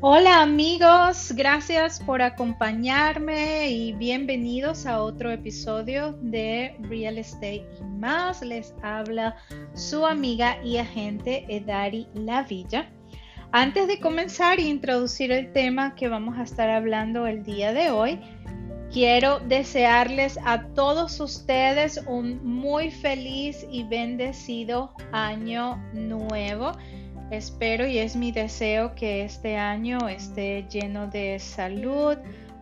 Hola amigos, gracias por acompañarme y bienvenidos a otro episodio de Real Estate y más. Les habla su amiga y agente Edari Lavilla. Antes de comenzar e introducir el tema que vamos a estar hablando el día de hoy, quiero desearles a todos ustedes un muy feliz y bendecido año nuevo. Espero y es mi deseo que este año esté lleno de salud,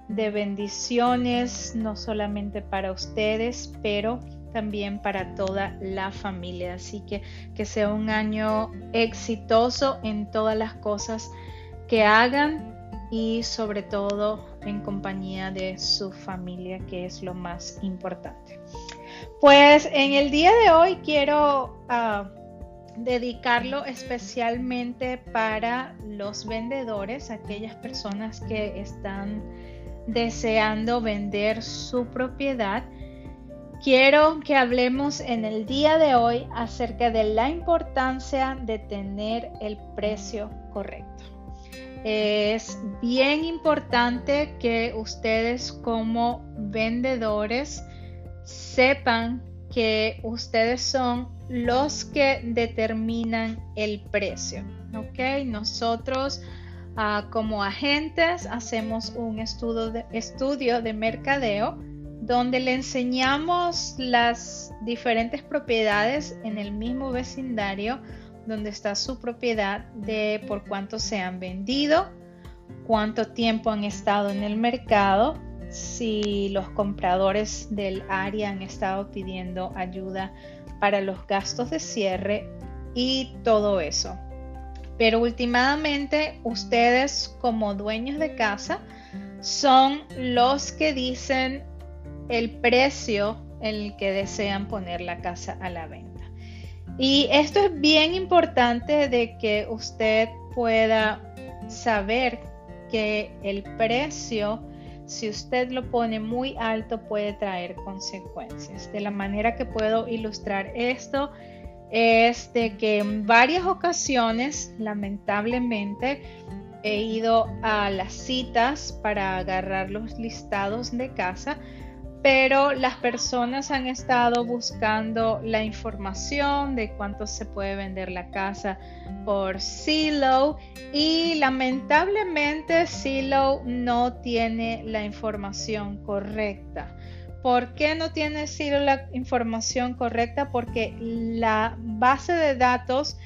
de bendiciones, no solamente para ustedes, pero también para toda la familia. Así que que sea un año exitoso en todas las cosas que hagan y sobre todo en compañía de su familia, que es lo más importante. Pues en el día de hoy quiero... Uh, dedicarlo especialmente para los vendedores, aquellas personas que están deseando vender su propiedad. Quiero que hablemos en el día de hoy acerca de la importancia de tener el precio correcto. Es bien importante que ustedes como vendedores sepan que ustedes son los que determinan el precio. Nosotros ah, como agentes hacemos un estudio de, estudio de mercadeo donde le enseñamos las diferentes propiedades en el mismo vecindario donde está su propiedad de por cuánto se han vendido, cuánto tiempo han estado en el mercado, si los compradores del área han estado pidiendo ayuda para los gastos de cierre y todo eso. Pero últimamente ustedes como dueños de casa son los que dicen el precio en el que desean poner la casa a la venta. Y esto es bien importante de que usted pueda saber que el precio si usted lo pone muy alto puede traer consecuencias. De la manera que puedo ilustrar esto es de que en varias ocasiones, lamentablemente, he ido a las citas para agarrar los listados de casa pero las personas han estado buscando la información de cuánto se puede vender la casa por Zillow y lamentablemente Zillow no tiene la información correcta. ¿Por qué no tiene Zillow la información correcta? Porque la base de datos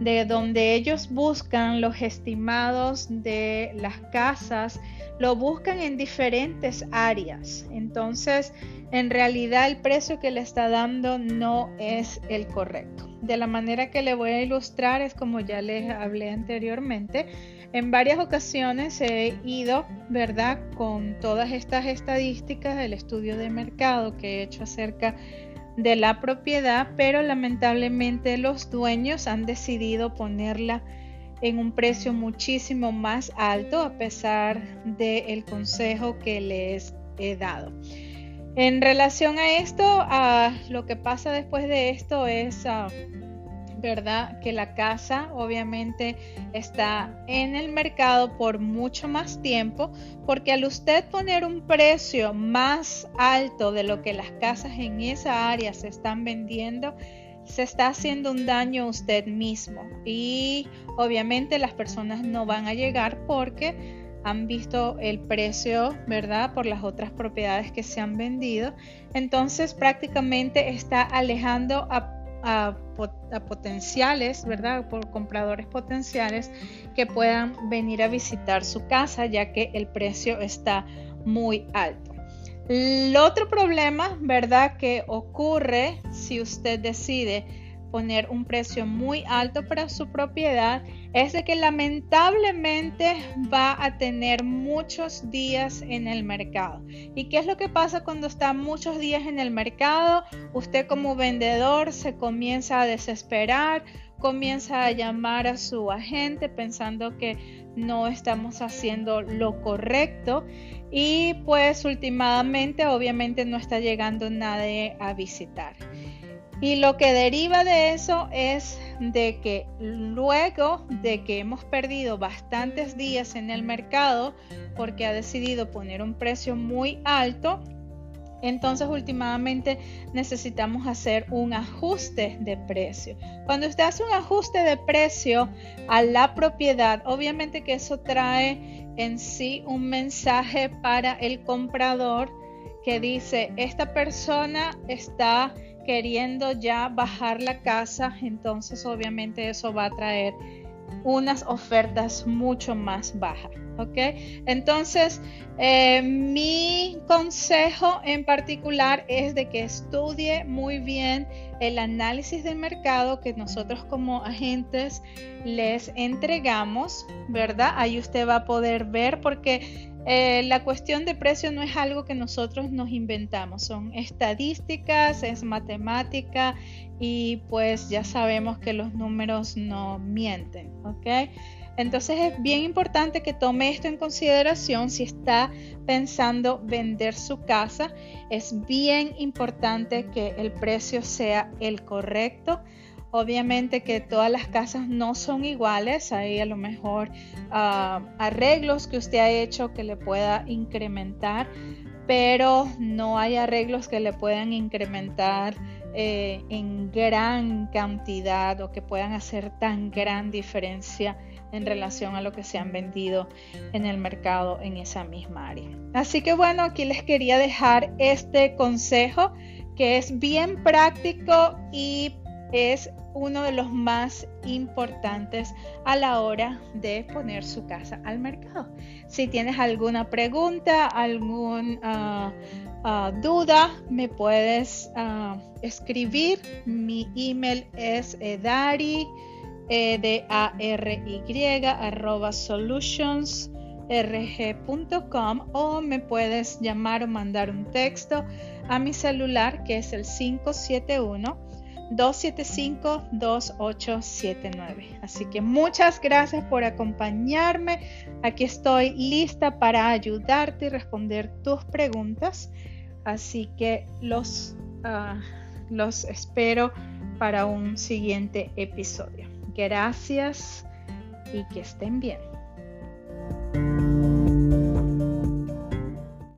de donde ellos buscan los estimados de las casas lo buscan en diferentes áreas. Entonces, en realidad el precio que le está dando no es el correcto. De la manera que le voy a ilustrar es como ya les hablé anteriormente. En varias ocasiones he ido, ¿verdad? Con todas estas estadísticas del estudio de mercado que he hecho acerca de la propiedad, pero lamentablemente los dueños han decidido ponerla en un precio muchísimo más alto a pesar del consejo que les he dado. En relación a esto, a lo que pasa después de esto es, ah, ¿verdad? Que la casa obviamente está en el mercado por mucho más tiempo, porque al usted poner un precio más alto de lo que las casas en esa área se están vendiendo, se está haciendo un daño a usted mismo y obviamente las personas no van a llegar porque han visto el precio, ¿verdad? Por las otras propiedades que se han vendido. Entonces prácticamente está alejando a, potenciales, ¿verdad? Por compradores potenciales que puedan venir a visitar su casa ya que el precio está muy alto. El otro problema, ¿verdad? Que ocurre si usted decide poner un precio muy alto para su propiedad es de que lamentablemente va a tener muchos días en el mercado. ¿Y qué es lo que pasa cuando está muchos días en el mercado? Usted como vendedor se comienza a desesperar, comienza a llamar a su agente pensando que no estamos haciendo lo correcto y pues últimamente obviamente no está llegando nadie a visitar. Y lo que deriva de eso es de que luego de que hemos perdido bastantes días en el mercado porque ha decidido poner un precio muy alto, entonces últimamente necesitamos hacer un ajuste de precio. Cuando usted hace un ajuste de precio a la propiedad, obviamente que eso trae en sí un mensaje para el comprador que dice, esta persona está queriendo ya bajar la casa, entonces obviamente eso va a traer unas ofertas mucho más bajas. ¿Ok? Entonces, eh, mi consejo en particular es de que estudie muy bien el análisis del mercado que nosotros como agentes les entregamos, ¿verdad? Ahí usted va a poder ver porque eh, la cuestión de precio no es algo que nosotros nos inventamos, son estadísticas, es matemática y pues ya sabemos que los números no mienten, ¿ok? Entonces es bien importante que tome esto en consideración si está pensando vender su casa. Es bien importante que el precio sea el correcto Obviamente que todas las casas no son iguales, hay a lo mejor ah, arreglos que usted ha hecho que le pueda incrementar, pero no hay arreglos que le puedan incrementar eh, en gran cantidad o que puedan hacer tan gran diferencia en relación a lo que se han vendido en el mercado en esa misma área. Así que bueno, aquí les quería dejar este consejo que es bien práctico y es uno de los más importantes a la hora de poner su casa al mercado. Si tienes alguna pregunta, alguna ah, duda, me puedes ah, escribir. Mi email es edari e r y arroba solutionsrg.com o me puedes llamar o mandar un texto a mi celular que es el 571 275-2879. Así que muchas gracias por acompañarme. Aquí estoy lista para ayudarte y responder tus preguntas. Así que los, ah, los espero para un siguiente episodio. Gracias y que estén bien.